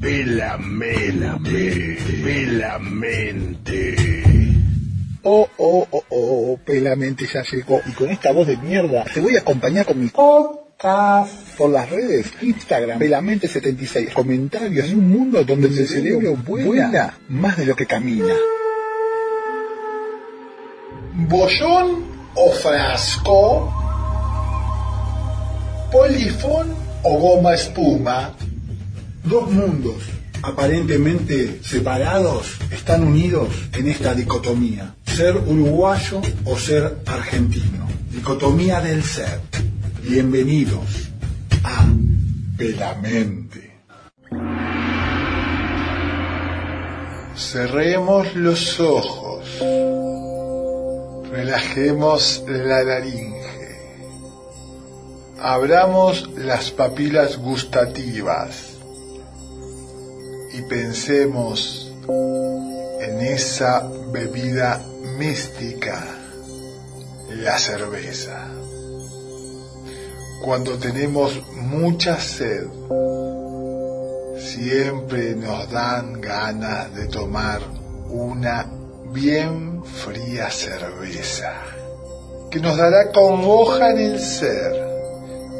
Pelamente, pelamente. Oh, oh, oh, oh, Pelamente ya llegó. Y con esta voz de mierda te voy a acompañar con mi podcast por las redes, Instagram, Pelamente76, comentarios y un mundo donde el cerebro vuela más de lo que camina. ¿Bollón o frasco? ¿Polifón o goma espuma? Dos mundos aparentemente separados están unidos en esta dicotomía. Ser uruguayo o ser argentino. Dicotomía del ser. Bienvenidos a Pelamente. Cerremos los ojos. Relajemos la laringe. Abramos las papilas gustativas y pensemos en esa bebida mística, la cerveza. Cuando tenemos mucha sed, siempre nos dan ganas de tomar una bien fría cerveza, que nos dará congoja en el ser,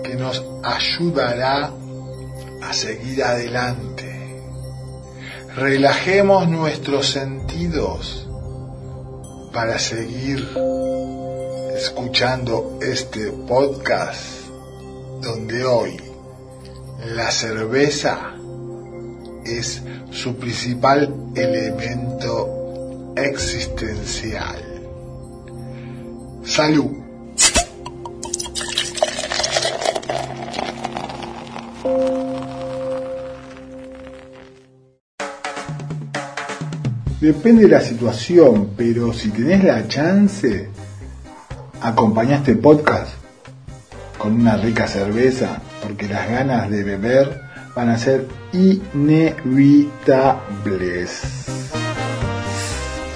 que nos ayudará a seguir adelante. Relajemos nuestros sentidos para seguir escuchando este podcast donde hoy la cerveza es su principal elemento existencial. Salud. Depende de la situación, pero si tenés la chance, acompañá este podcast con una rica cerveza, porque las ganas de beber van a ser inevitables.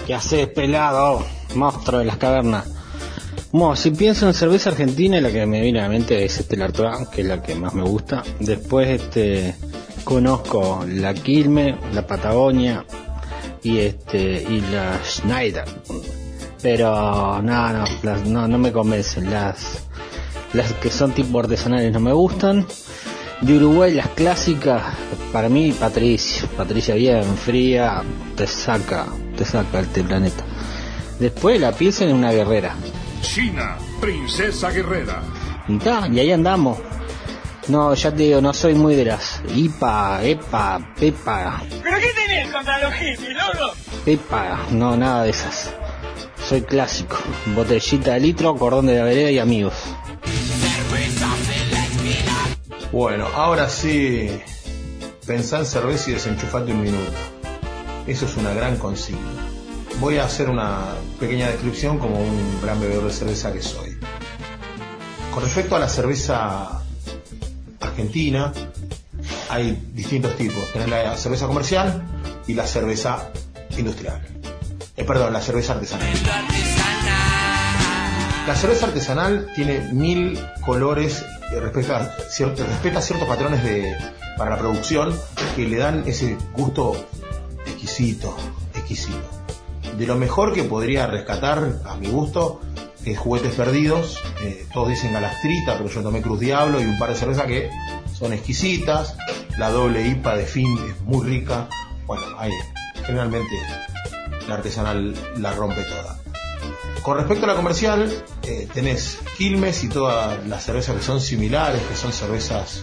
¿Qué haces, pelado? Monstruo de las cavernas. Bueno, si pienso en cerveza argentina, la que me viene a la mente es este Artois, que es la que más me gusta. Después este conozco la Quilme, la Patagonia y este y la Schneider. Pero no, no, las- no, no me convencen. Las, las que son tipo artesanales no me gustan. De Uruguay las clásicas, para mí Patricia, Patricia bien fría, te saca, te saca este planeta. Después la piensa en una guerrera. China, princesa guerrera. Y ta, y ahí andamos. No, ya te digo, no soy muy de las IPA, EPA, PEPA, ¿Pero qué tenés contra los hippies, loco? PEPA, no, nada de esas. Soy clásico, botellita de litro, cordón de la vereda y amigos. Bueno, ahora sí, pensá en cerveza y desenchufate un minuto. Eso es una gran consigna. Voy a hacer una pequeña descripción como un gran bebedor de cerveza que soy. Con respecto a la cerveza argentina, hay distintos tipos. Tenés la cerveza comercial y la cerveza industrial. Eh, perdón, la cerveza artesanal. La cerveza artesanal tiene mil colores, respeta, cierto, respeta ciertos patrones de, para la producción que le dan ese gusto exquisito, exquisito. De lo mejor que podría rescatar, a mi gusto, es Juguetes Perdidos. eh, todos dicen Galastrita, pero yo tomé Cruz Diablo y un par de cervezas que son exquisitas. La doble IPA de Fin es muy rica. Bueno, ahí, generalmente la artesanal la rompe toda. Con respecto a la comercial, eh, tenés Quilmes y todas las cervezas que son similares, que son cervezas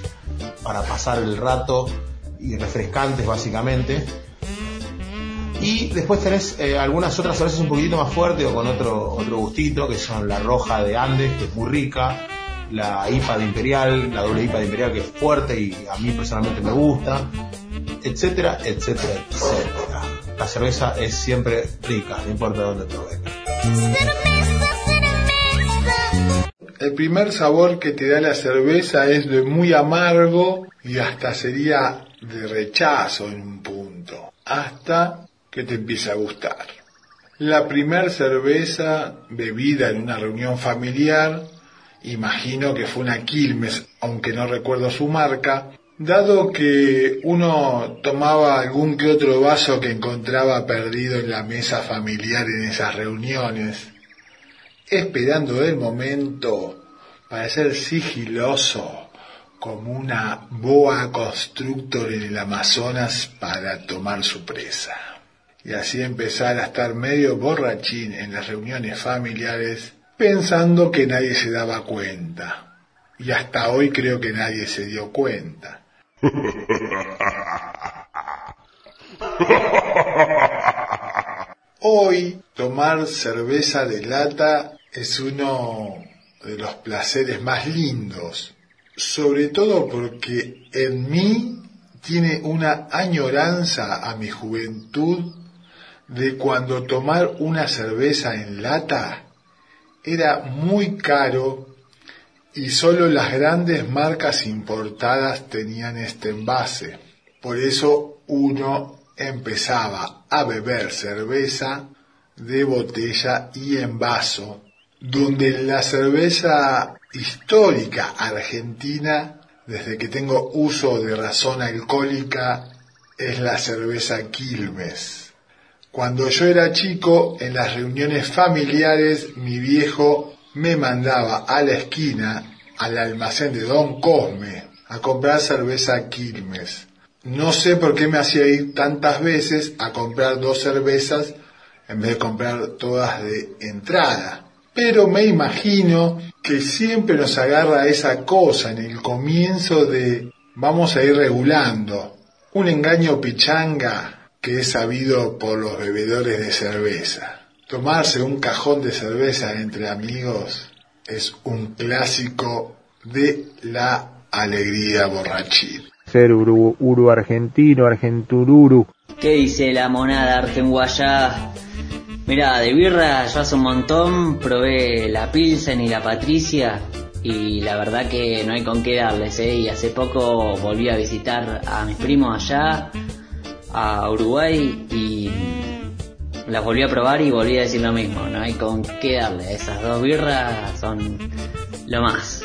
para pasar el rato y refrescantes básicamente. Y después tenés eh, algunas otras cervezas un poquitito más fuertes o con otro, otro gustito, que son la roja de Andes, que es muy rica, la IPA de Imperial, la doble IPA de Imperial, que es fuerte y a mí personalmente me gusta, etcétera, etcétera, etcétera. La cerveza es siempre rica, no importa dónde provenga. El primer sabor que te da la cerveza es de muy amargo y hasta sería de rechazo en un punto, hasta que te empieza a gustar. La primer cerveza bebida en una reunión familiar, imagino que fue una Quilmes, aunque no recuerdo su marca, Dado que uno tomaba algún que otro vaso que encontraba perdido en la mesa familiar en esas reuniones, esperando el momento para ser sigiloso como una boa constructor en el Amazonas para tomar su presa. Y así empezar a estar medio borrachín en las reuniones familiares pensando que nadie se daba cuenta. Y hasta hoy creo que nadie se dio cuenta. Hoy tomar cerveza de lata es uno de los placeres más lindos, sobre todo porque en mí tiene una añoranza a mi juventud de cuando tomar una cerveza en lata era muy caro y solo las grandes marcas importadas tenían este envase. Por eso uno empezaba a beber cerveza de botella y en vaso, donde la cerveza histórica argentina, desde que tengo uso de razón alcohólica, es la cerveza Quilmes. Cuando yo era chico, en las reuniones familiares, mi viejo me mandaba a la esquina, al almacén de Don Cosme, a comprar cerveza Quilmes. No sé por qué me hacía ir tantas veces a comprar dos cervezas en vez de comprar todas de entrada. Pero me imagino que siempre nos agarra esa cosa en el comienzo de vamos a ir regulando. Un engaño pichanga que es sabido por los bebedores de cerveza. Tomarse un cajón de cerveza entre amigos es un clásico de la alegría borrachil. Ser uru, uru argentino, argentururu. ¿Qué dice la monada argenguayá? Mirá, de birra yo hace un montón probé la Pilsen y la Patricia y la verdad que no hay con qué darles, ¿eh? Y hace poco volví a visitar a mis primos allá, a Uruguay y las volví a probar y volví a decir lo mismo, no hay con qué darle, esas dos birras son lo más.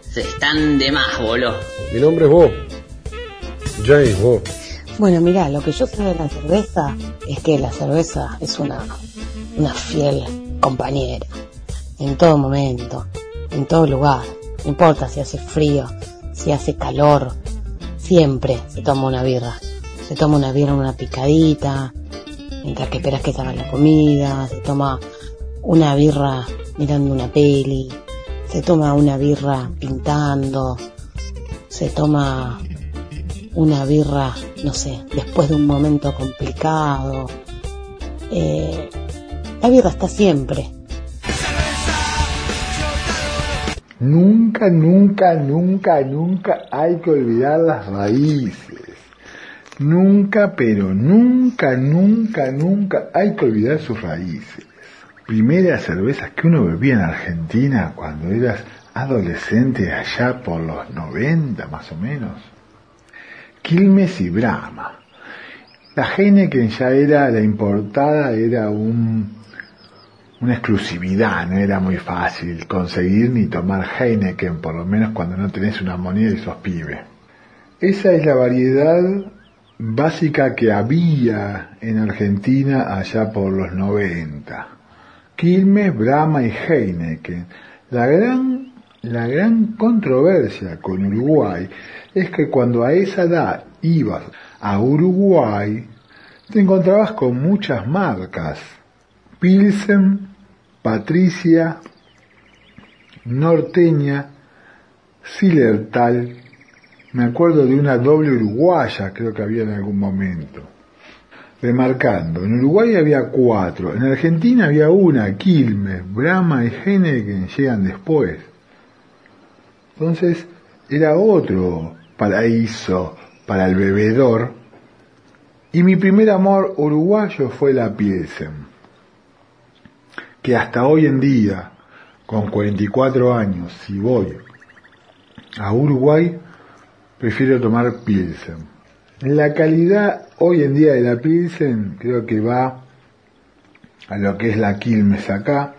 Se están de más, boludo. Mi nombre es vos. James, vos. Bueno, mira, lo que yo creo de la cerveza es que la cerveza es una, una fiel compañera. En todo momento, en todo lugar. No importa si hace frío, si hace calor. Siempre se toma una birra. Se toma una birra, una picadita, mientras que esperas que salga la comida. Se toma una birra mirando una peli. Se toma una birra pintando. Se toma una birra, no sé, después de un momento complicado. Eh, la birra está siempre. Nunca, nunca, nunca, nunca hay que olvidar las raíces. Nunca, pero nunca, nunca, nunca hay que olvidar sus raíces. Primeras cervezas que uno bebía en Argentina cuando eras adolescente allá por los 90 más o menos. Quilmes y Brahma. La Heineken ya era, la importada era un, una exclusividad, no era muy fácil conseguir ni tomar Heineken, por lo menos cuando no tenés una moneda y sos pibe. Esa es la variedad básica que había en Argentina allá por los 90. Quilmes, Brahma y Heineken. La gran, la gran controversia con Uruguay es que cuando a esa edad ibas a Uruguay, te encontrabas con muchas marcas. Pilsen, Patricia, Norteña, Silertal, me acuerdo de una doble uruguaya, creo que había en algún momento. Remarcando, en Uruguay había cuatro, en Argentina había una, Quilmes, Brahma y Heineken llegan después. Entonces, era otro paraíso para el bebedor. Y mi primer amor uruguayo fue la Pilsen, que hasta hoy en día, con 44 años, si voy a Uruguay, prefiero tomar Pilsen. La calidad hoy en día de la Pilsen creo que va a lo que es la Quilmes acá,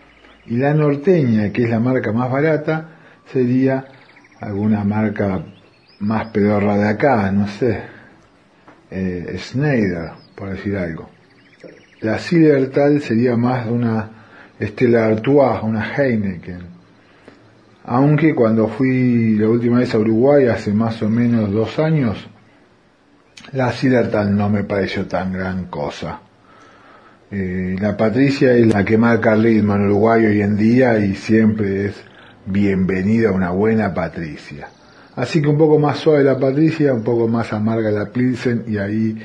y la norteña, que es la marca más barata, sería alguna marca más pedorra de acá, no sé, eh, Schneider, por decir algo. La Tal sería más una Stella Artois, una Heineken. Aunque cuando fui la última vez a Uruguay, hace más o menos dos años, la Tal no me pareció tan gran cosa. Eh, la Patricia es la que marca el ritmo en Uruguay hoy en día y siempre es bienvenida una buena Patricia. Así que un poco más suave la Patricia, un poco más amarga la Pilsen y ahí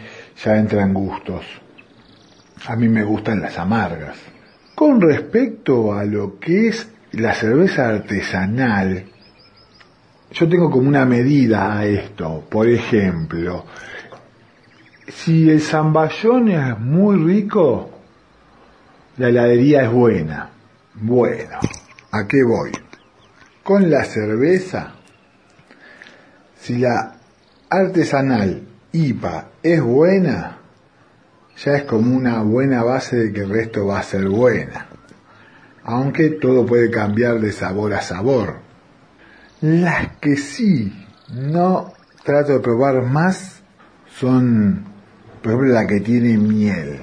ya entran gustos. A mí me gustan las amargas. Con respecto a lo que es la cerveza artesanal, yo tengo como una medida a esto. Por ejemplo, si el zamballón es muy rico, la heladería es buena. Bueno, ¿a qué voy? Con la cerveza, si la artesanal IPA es buena, ya es como una buena base de que el resto va a ser buena. Aunque todo puede cambiar de sabor a sabor. Las que sí no trato de probar más son, por ejemplo, la que tiene miel.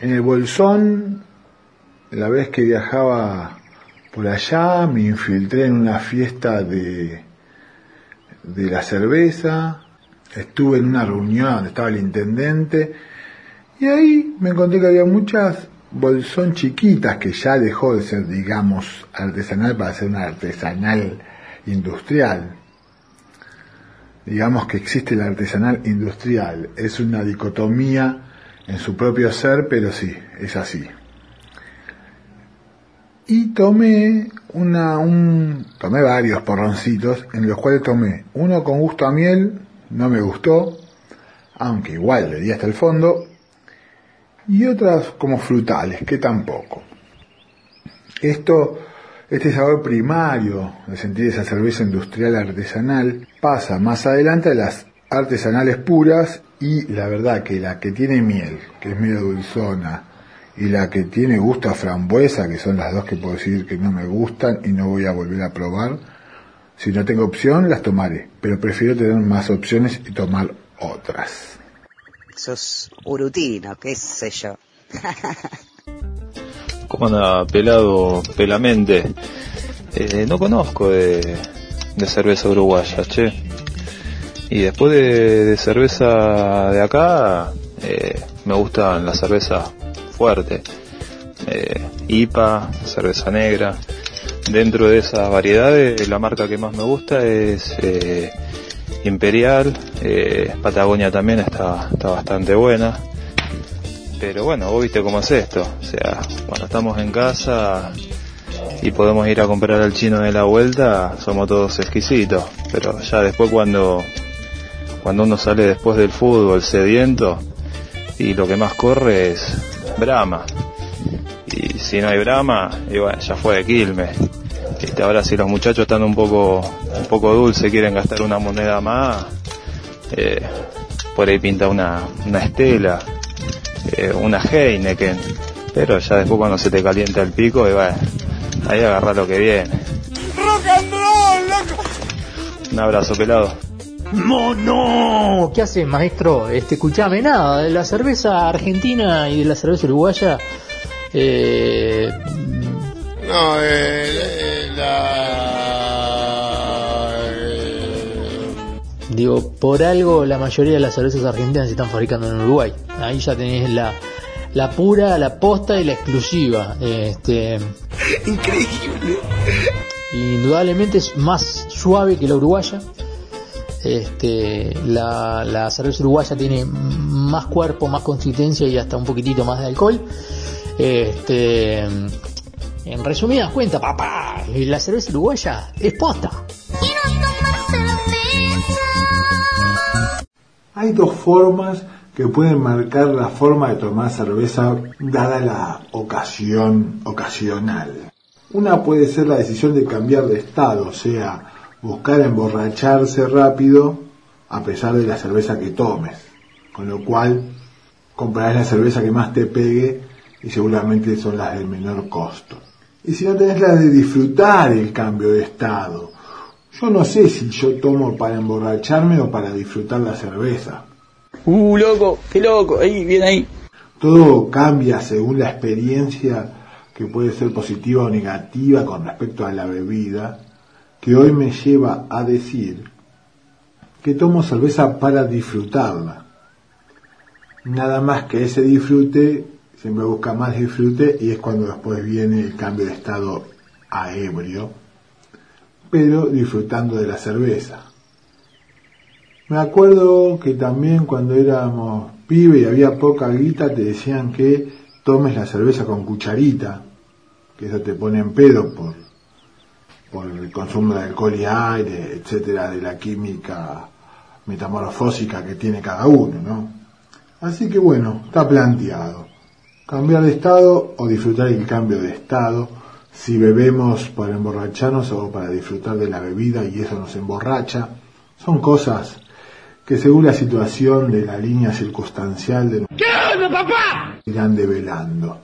En el Bolsón, la vez que viajaba por allá, me infiltré en una fiesta de, de la cerveza, estuve en una reunión donde estaba el intendente, y ahí me encontré que había muchas bolsón chiquitas que ya dejó de ser, digamos, artesanal para ser una artesanal industrial. Digamos que existe la artesanal industrial, es una dicotomía en su propio ser, pero sí, es así. Y tomé una, un, tomé varios porroncitos, en los cuales tomé uno con gusto a miel, no me gustó, aunque igual le di hasta el fondo, y otras como frutales, que tampoco. Esto, este sabor primario de sentir esa cerveza industrial artesanal pasa más adelante a las artesanales puras y la verdad que la que tiene miel, que es medio dulzona, y la que tiene gusto a frambuesa, que son las dos que puedo decir que no me gustan y no voy a volver a probar, si no tengo opción las tomaré, pero prefiero tener más opciones y tomar otras. Sos urutino, qué sé yo. ¿Cómo anda pelado pelamente? Eh, no conozco de, de cerveza uruguaya, che. Y después de, cerveza de acá, eh, me gustan las cervezas fuertes. Eh, IPA, cerveza negra. Dentro de esas variedades, la marca que más me gusta es eh, Imperial. Patagonia también está, está bastante buena. Pero bueno, vos viste cómo es esto. O sea, cuando estamos en casa y podemos ir a comprar al chino de la vuelta, somos todos exquisitos. Pero ya después cuando cuando uno sale después del fútbol sediento y lo que más corre es Brahma. Y si no hay Brahma, y ya fue de Quilmes. Este, ahora si los muchachos están un poco, un poco dulces, quieren gastar una moneda más, eh, por ahí pinta una, una estela, eh, una Heineken, pero ya después cuando se te calienta el pico, y bueno, ahí agarra lo que viene. ¡Rock and roll, loco! Un abrazo pelado. No, no. ¿Qué hace, maestro? Este, escuchame, nada, de la cerveza argentina y de la cerveza uruguaya. Eh... No, eh, la. Digo, por algo la mayoría de las cervezas argentinas se están fabricando en Uruguay. Ahí ya tenés la, la pura, la posta y la exclusiva. Este, Increíble. Indudablemente es más suave que la uruguaya. Este, la, la cerveza uruguaya tiene más cuerpo, más consistencia y hasta un poquitito más de alcohol. Este, en resumidas cuentas, papá, la cerveza uruguaya es posta. Hay dos formas que pueden marcar la forma de tomar cerveza dada la ocasión ocasional. Una puede ser la decisión de cambiar de estado, o sea, buscar emborracharse rápido a pesar de la cerveza que tomes. Con lo cual, comprarás la cerveza que más te pegue y seguramente son las del menor costo. Y si no tenés la de disfrutar el cambio de estado, Yo no sé si yo tomo para emborracharme o para disfrutar la cerveza. Uh, loco, qué loco, ahí, bien ahí. Todo cambia según la experiencia que puede ser positiva o negativa con respecto a la bebida, que hoy me lleva a decir que tomo cerveza para disfrutarla. Nada más que ese disfrute, siempre busca más disfrute y es cuando después viene el cambio de estado a ebrio, pero disfrutando de la cerveza. Me acuerdo que también cuando éramos pibe y había poca guita te decían que tomes la cerveza con cucharita, que eso te pone en pedo por, por el consumo de alcohol y aire, etcétera, de la química metamorfósica que tiene cada uno, ¿no? Así que bueno, está planteado. Cambiar de estado o disfrutar el cambio de estado, si bebemos para emborracharnos o para disfrutar de la bebida y eso nos emborracha, son cosas que según la situación de la línea circunstancial de ¿Qué onda, papá? irán develando.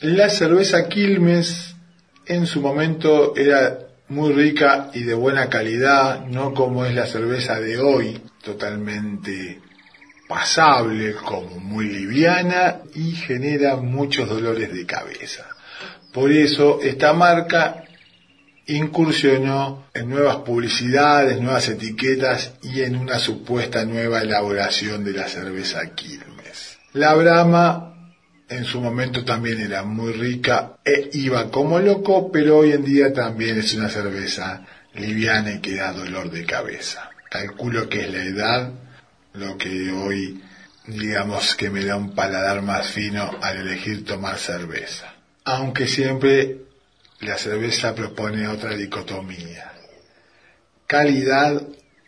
La cerveza Quilmes en su momento era muy rica y de buena calidad, no como es la cerveza de hoy, totalmente pasable, como muy liviana y genera muchos dolores de cabeza. Por eso esta marca incursionó en nuevas publicidades, nuevas etiquetas y en una supuesta nueva elaboración de la cerveza Quilmes. La Brahma en su momento también era muy rica e iba como loco, pero hoy en día también es una cerveza liviana y que da dolor de cabeza. Calculo que es la edad lo que hoy digamos que me da un paladar más fino al elegir tomar cerveza. Aunque siempre la cerveza propone otra dicotomía. Calidad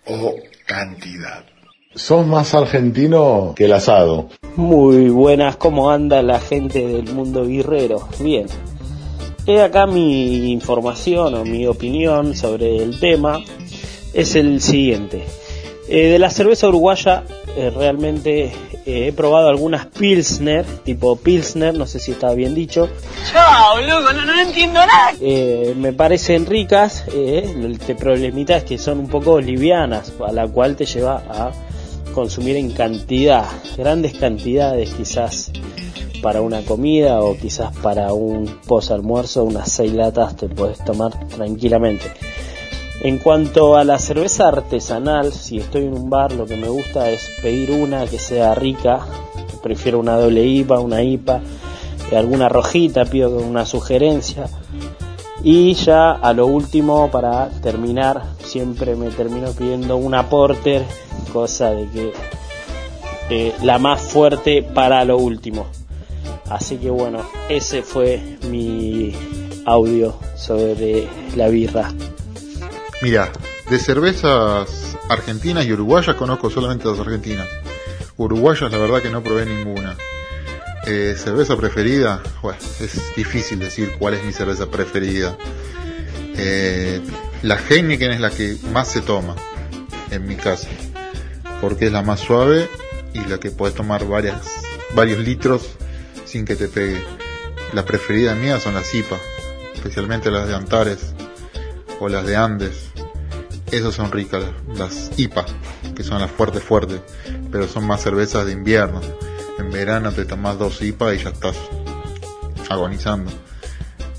o cantidad. Sos más argentino que el asado. Muy buenas, ¿cómo anda la gente del mundo guerrero? Bien. He acá mi información o mi opinión sobre el tema. Es el siguiente. Eh, de la cerveza uruguaya eh, realmente eh, he probado algunas Pilsner, tipo Pilsner, no sé si está bien dicho. Chao, loco, no, no entiendo nada. Me parecen ricas, eh, el te- problemita es que son un poco livianas, a la cual te lleva a consumir en cantidad, grandes cantidades quizás para una comida o quizás para un post almuerzo, unas seis latas te puedes tomar tranquilamente. En cuanto a la cerveza artesanal, si estoy en un bar, lo que me gusta es pedir una que sea rica. Prefiero una doble IPA, una IPA, alguna rojita, pido una sugerencia. Y ya a lo último, para terminar, siempre me termino pidiendo una porter, cosa de que eh, la más fuerte para lo último. Así que bueno, ese fue mi audio sobre la birra. Mira, de cervezas argentinas y uruguayas conozco solamente las argentinas. Uruguayas la verdad que no probé ninguna. Eh, cerveza preferida, bueno, es difícil decir cuál es mi cerveza preferida. Eh, la Heineken es la que más se toma, en mi caso, porque es la más suave y la que puedes tomar varias, varios litros sin que te pegue. La preferida mía son las IPA, especialmente las de Antares o las de Andes. Esas son ricas, las IPA, que son las fuertes fuertes, pero son más cervezas de invierno. En verano te tomas dos IPA y ya estás agonizando.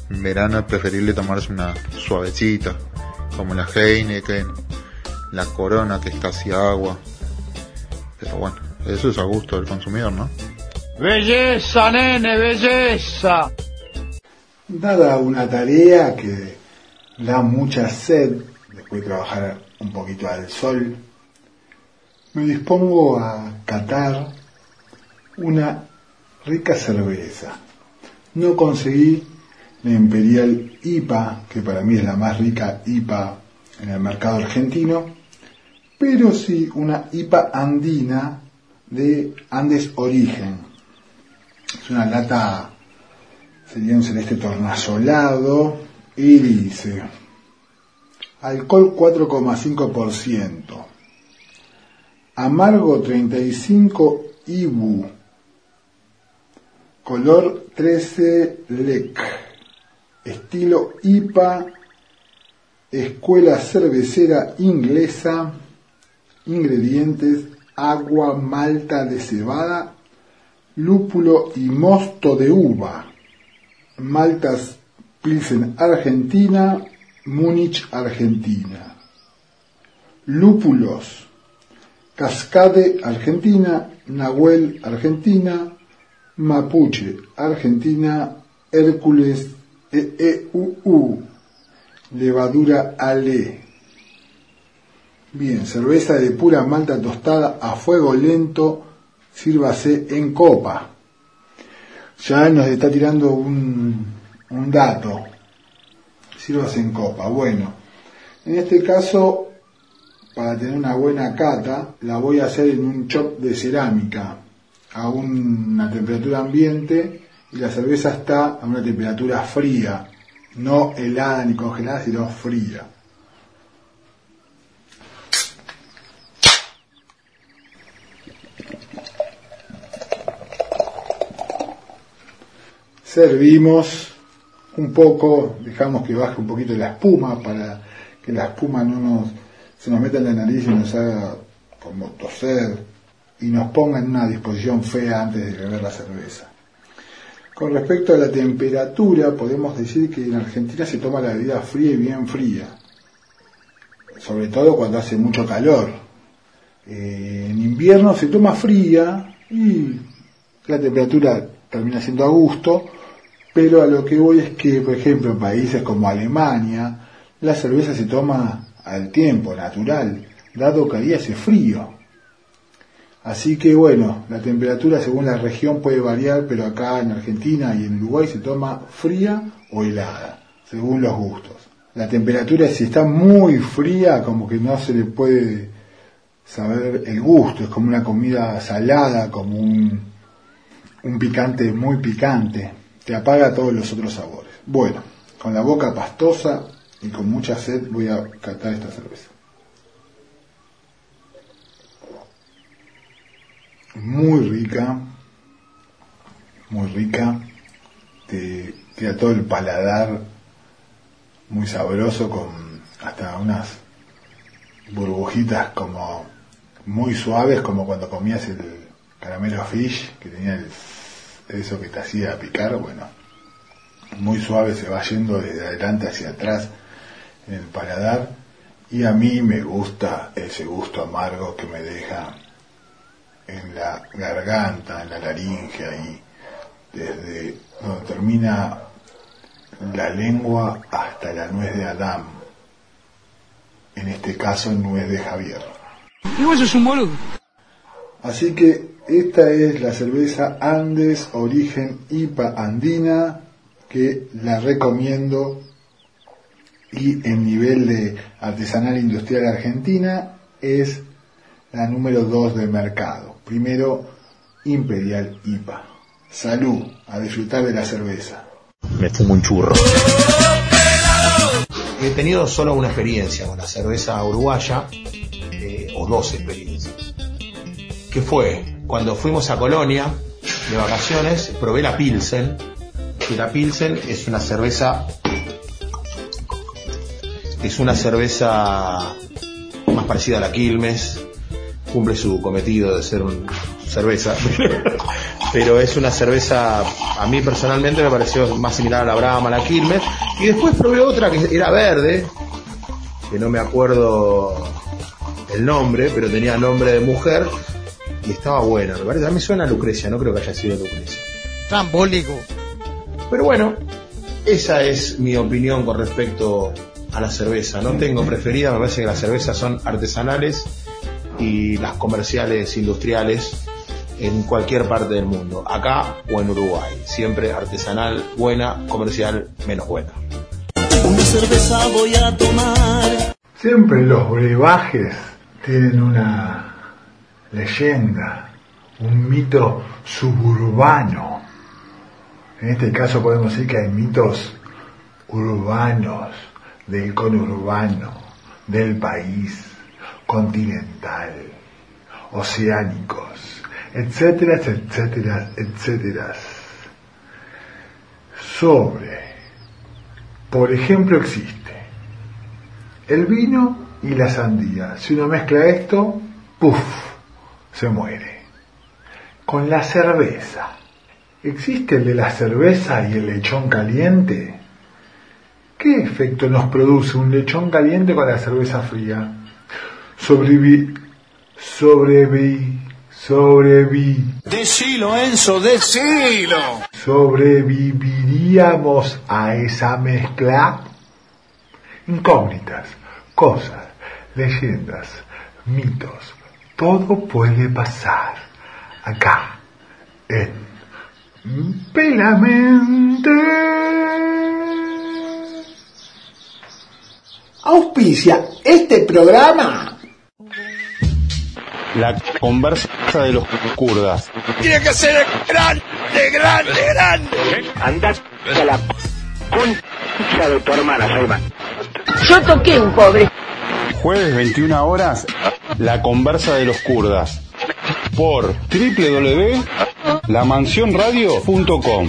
En verano es preferible tomarse una suavecita, como la Heineken, la Corona que es casi agua. Pero bueno, eso es a gusto del consumidor, ¿no? Belleza, nene, belleza. Dada una tarea que da mucha sed, después de trabajar un poquito al sol, me dispongo a catar una rica cerveza. No conseguí la Imperial IPA, que para mí es la más rica IPA en el mercado argentino, pero sí una IPA andina de Andes Origen. Es una lata, sería un celeste tornasolado y dice, alcohol 4,5%, amargo 35 IBU, color 13 LEC, estilo IPA Escuela Cervecera Inglesa, ingredientes, agua, malta de cebada, lúpulo y mosto de uva, maltas Pilsen Argentina, Múnich Argentina, lúpulos, Cascade Argentina, Nahuel Argentina, Mapuche Argentina, Hércules EEUU, levadura Ale. Bien, cerveza de pura malta tostada a fuego lento, sírvase en copa. Ya nos está tirando un, un dato. Sírvase en copa. Bueno, en este caso, para tener una buena cata, la voy a hacer en un chop de cerámica a una temperatura ambiente y la cerveza está a una temperatura fría, no helada ni congelada, sino fría. Servimos un poco, dejamos que baje un poquito la espuma para que la espuma no nos, se nos meta en la nariz y nos haga como toser y nos ponga en una disposición fea antes de beber la cerveza. Con respecto a la temperatura, podemos decir que en Argentina se toma la bebida fría y bien fría, sobre todo cuando hace mucho calor. Eh, en invierno se toma fría y la temperatura termina siendo a gusto, pero a lo que voy es que, por ejemplo, en países como Alemania, la cerveza se toma al tiempo, natural, dado que ahí hace frío. Así que bueno, la temperatura según la región puede variar, pero acá en Argentina y en Uruguay se toma fría o helada, según los gustos. La temperatura si está muy fría, como que no se le puede saber el gusto, es como una comida salada, como un, un picante muy picante, te apaga todos los otros sabores. Bueno, con la boca pastosa y con mucha sed voy a catar esta cerveza. muy rica, muy rica, te queda todo el paladar muy sabroso con hasta unas burbujitas como muy suaves como cuando comías el caramelo fish que tenía el, eso que te hacía picar, bueno, muy suave se va yendo desde adelante hacia atrás en el paladar y a mí me gusta ese gusto amargo que me deja en la garganta, en la laringe ahí, desde donde termina la lengua hasta la nuez de Adán. En este caso, nuez de Javier. Y vos un. Así que esta es la cerveza Andes Origen IPA Andina, que la recomiendo y en nivel de artesanal industrial argentina es la número 2 del mercado. Primero, Imperial IPA. Salud, a disfrutar de la cerveza. Me fumo un churro. He tenido solo una experiencia con la cerveza uruguaya, eh, o dos experiencias. Que fue cuando fuimos a Colonia de vacaciones, probé la Pilsen. Y la Pilsen es una cerveza. Es una cerveza más parecida a la Quilmes, cumple su cometido de ser un cerveza, pero es una cerveza, a mí personalmente me pareció más similar a la Brahma, a la Quilmes, y después probé otra que era verde, que no me acuerdo el nombre, pero tenía nombre de mujer, y estaba buena, me parece, a mí suena a Lucrecia, no creo que haya sido Lucrecia. Trambólico. Pero bueno, esa es mi opinión con respecto a la cerveza. No tengo preferida, me parece que las cervezas son artesanales y las comerciales industriales en cualquier parte del mundo, acá o en Uruguay. Siempre artesanal buena, comercial menos buena. Una cerveza voy a tomar. Siempre los brebajes tienen una leyenda, un mito suburbano. En este caso podemos decir que hay mitos urbanos, del conurbano, del país, continental, oceánicos, etcétera, etcétera, etcétera. Sobre, por ejemplo, existe el vino y la sandía. Si uno mezcla esto, ¡puf! Se muere. Con la cerveza. ¿Existe el de la cerveza y el lechón caliente? ¿Qué efecto nos produce un lechón caliente con la cerveza fría? Sobrevi... Sobrevi... Sobrevi... Decilo, Enzo, decilo. ¿Sobreviviríamos a esa mezcla? Incógnitas, cosas, leyendas, mitos, todo puede pasar acá en Pelamente. Auspicia este programa. La conversa de los kurdas. Tiene que ser grande, grande, grande. Anda a la concha de tu hermana, Simon. Yo toqué un pobre. Jueves 21 horas, La conversa de los kurdas. Por www.lamansionradio.com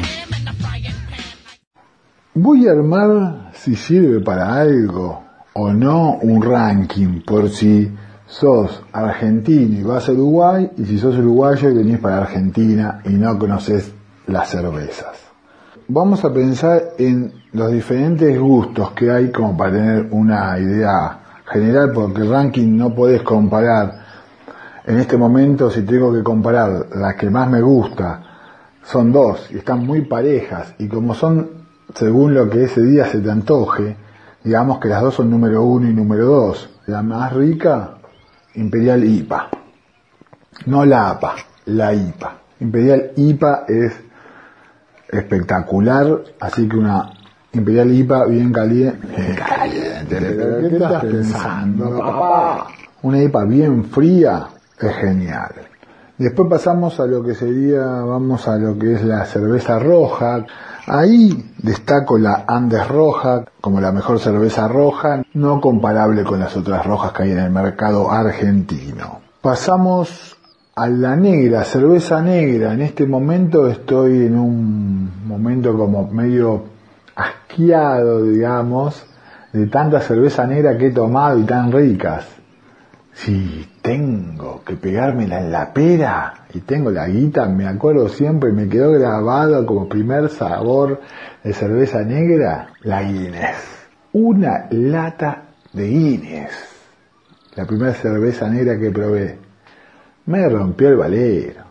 Voy a armar, si sirve para algo o no, un ranking por si sos argentino y vas a Uruguay y si sos uruguayo y venís para Argentina y no conoces las cervezas. Vamos a pensar en los diferentes gustos que hay como para tener una idea general porque ranking no podés comparar. En este momento si tengo que comparar las que más me gusta son dos y están muy parejas y como son según lo que ese día se te antoje digamos que las dos son número uno y número dos. La más rica Imperial IPA no la APA la IPA Imperial IPA es espectacular así que una Imperial IPA bien caliente caliente ¿qué estás pensando papá? una IPA bien fría es genial. Después pasamos a lo que sería, vamos a lo que es la cerveza roja. Ahí destaco la Andes roja como la mejor cerveza roja, no comparable con las otras rojas que hay en el mercado argentino. Pasamos a la negra, cerveza negra. En este momento estoy en un momento como medio asqueado, digamos, de tanta cerveza negra que he tomado y tan ricas. Si tengo que pegármela en la pera y tengo la guita, me acuerdo siempre, me quedó grabado como primer sabor de cerveza negra, la Guinness. Una lata de Guinness. La primera cerveza negra que probé. Me rompió el valero.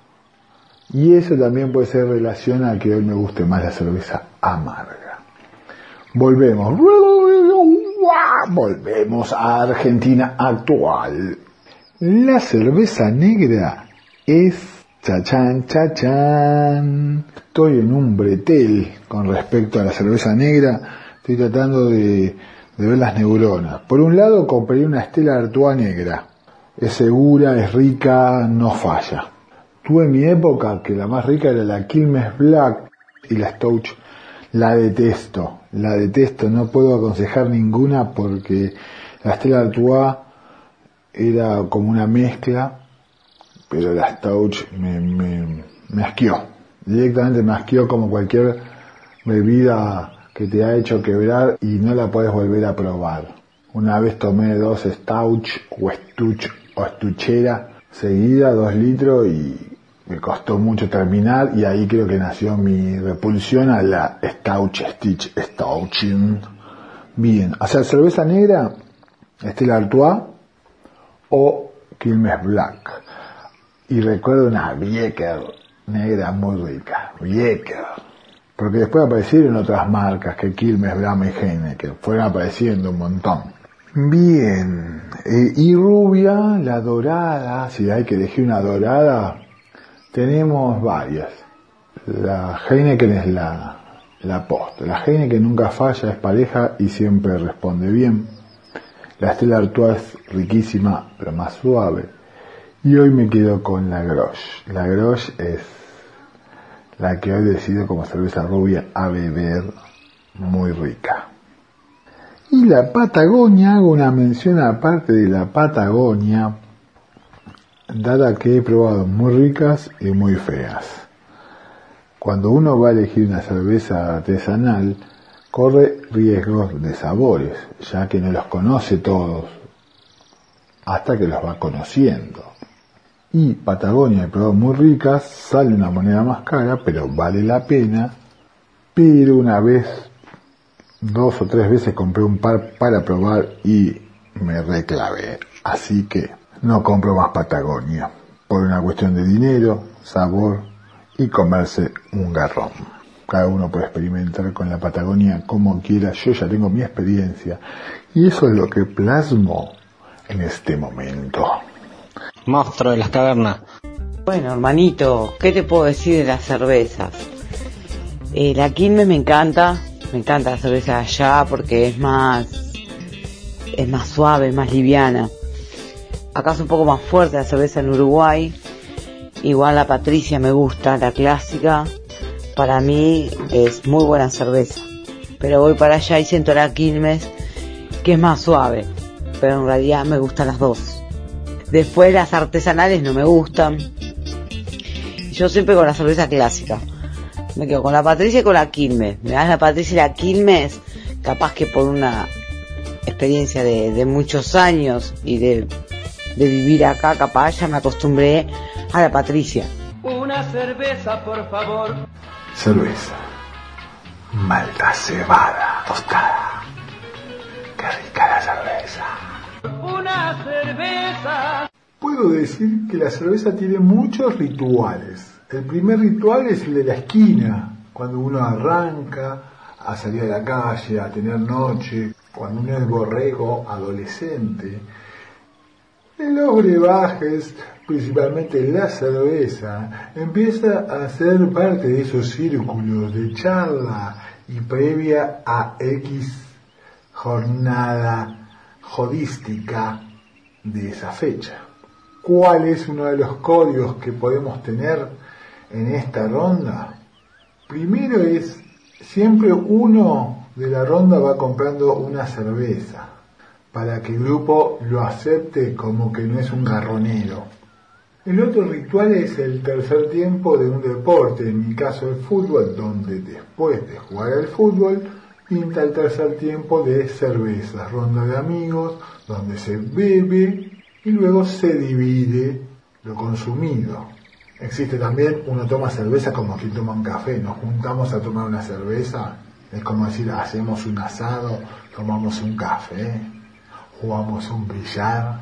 Y eso también puede ser relación a que hoy me guste más la cerveza amarga. Volvemos. Volvemos a Argentina actual. La cerveza negra es chachán, chachán. Estoy en un bretel con respecto a la cerveza negra. Estoy tratando de, de ver las neuronas. Por un lado compré una Estela Artois negra. Es segura, es rica, no falla. Tuve mi época que la más rica era la Quilmes Black y la Stouch. La detesto, la detesto. No puedo aconsejar ninguna porque la Estela Artois era como una mezcla, pero la Stouch me, me, me. Directamente me asqueó como cualquier bebida que te ha hecho quebrar y no la puedes volver a probar. Una vez tomé dos Stouch o Stuch o Estuchera seguida, dos litros y me costó mucho terminar y ahí creo que nació mi repulsión a la Stouch Stitch Stouching. Bien, hacer cerveza negra, Estela Artois, o Quilmes Black. Y recuerdo una Vieker negra muy rica, Vieker. Porque después aparecieron otras marcas que Quilmes, Black y Heineken, fueron apareciendo un montón. Bien, eh, y rubia, la dorada, si hay que elegir una dorada, tenemos varias. La Heineken es la, la posta. La Heineken nunca falla, es pareja y siempre responde bien. La Stella Artois es riquísima, pero más suave. Y hoy me quedo con la Grosh. La Grosh es la que hoy decido como cerveza rubia a beber muy rica. Y la Patagonia, hago una mención aparte de la Patagonia, dada que he probado muy ricas y muy feas. Cuando uno va a elegir una cerveza artesanal, corre riesgos de sabores, ya que no los conoce todos hasta que los va conociendo. Y Patagonia de pruebas muy ricas, sale una moneda más cara, pero vale la pena. Pero una vez, dos o tres veces compré un par para probar y me reclavé. Así que no compro más Patagonia, por una cuestión de dinero, sabor y comerse un garrón. Cada uno puede experimentar con la Patagonia como quiera, yo ya tengo mi experiencia y eso es lo que plasmo en este momento. Monstruo de las cavernas. Bueno, hermanito, ¿qué te puedo decir de las cervezas? Eh, la Quilmes me encanta, me encanta la cerveza de allá porque es más, es más suave, es más liviana. Acá es un poco más fuerte la cerveza en Uruguay. Igual la Patricia me gusta, la clásica. Para mí es muy buena cerveza. Pero voy para allá y siento la Quilmes que es más suave. Pero en realidad me gustan las dos. Después las artesanales no me gustan. Yo siempre con la cerveza clásica. Me quedo con la Patricia y con la Quilmes. Me das la Patricia y la Quilmes, capaz que por una experiencia de, de muchos años y de, de vivir acá, capaz ya me acostumbré a la Patricia. Una cerveza, por favor. Cerveza. Malta cebada tostada. Qué rica la cerveza. Una cerveza. Puedo decir que la cerveza tiene muchos rituales. El primer ritual es el de la esquina, cuando uno arranca a salir a la calle, a tener noche, cuando uno es borrego adolescente. Los brebajes, principalmente la cerveza, empieza a ser parte de esos círculos de charla y previa a X jornada jodística de esa fecha. ¿Cuál es uno de los códigos que podemos tener en esta ronda? Primero es, siempre uno de la ronda va comprando una cerveza para que el grupo lo acepte como que no es un garronero. El otro ritual es el tercer tiempo de un deporte, en mi caso el fútbol, donde después de jugar al fútbol pinta el tercer tiempo de cervezas, ronda de amigos, donde se bebe y luego se divide lo consumido. Existe también, uno toma cerveza como quien toma un café, nos juntamos a tomar una cerveza, es como decir, hacemos un asado, tomamos un café, jugamos un billar.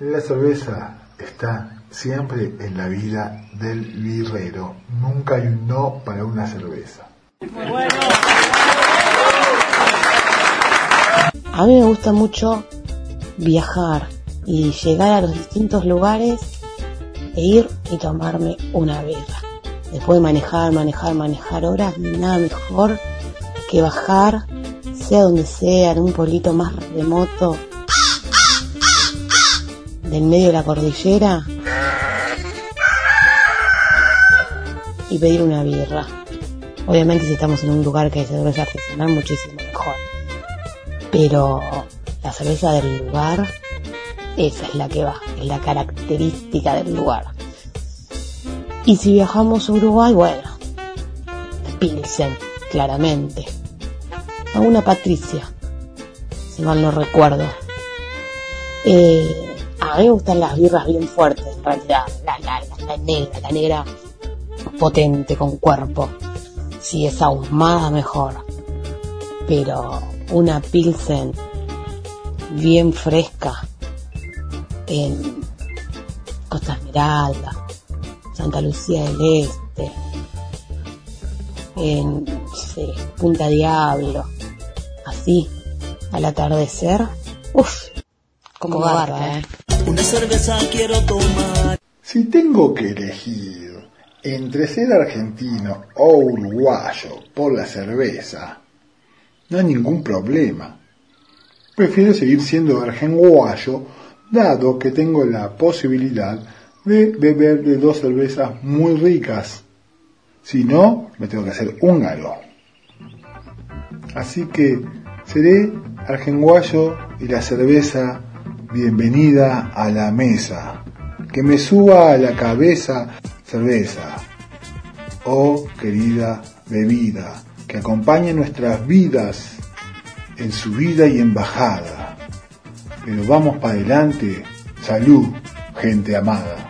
La cerveza está siempre en la vida del birrero, nunca hay un no para una cerveza. A mí me gusta mucho viajar y llegar a los distintos lugares e ir y tomarme una birra. Después de manejar, manejar, manejar horas, nada mejor que bajar, sea donde sea, en un pueblito más remoto del medio de la cordillera y pedir una birra. Obviamente si estamos en un lugar que hay cerveza artesanal muchísimo mejor. Pero la cerveza del lugar, esa es la que va, es la característica del lugar. Y si viajamos a Uruguay, bueno, Pilsen, claramente. A una Patricia, si mal no recuerdo. Eh, a mí me gustan las birras bien fuertes, en realidad. La, la, la, negra, la negra potente, con cuerpo. Si es ahumada, mejor. Pero una Pilsen bien fresca en Costa Esmeralda, Santa Lucía del Este, en sí, Punta Diablo, así, al atardecer, uff, como barba, ¿eh? Una cerveza quiero tomar. Si tengo que elegir entre ser argentino o uruguayo por la cerveza, no hay ningún problema. Prefiero seguir siendo argenguayo, dado que tengo la posibilidad de beber de dos cervezas muy ricas. Si no, me tengo que hacer húngaro. Así que seré argenguayo y la cerveza bienvenida a la mesa. Que me suba a la cabeza cerveza. Oh, querida bebida, que acompañe nuestras vidas en subida y en bajada. Pero vamos para adelante. Salud, gente amada.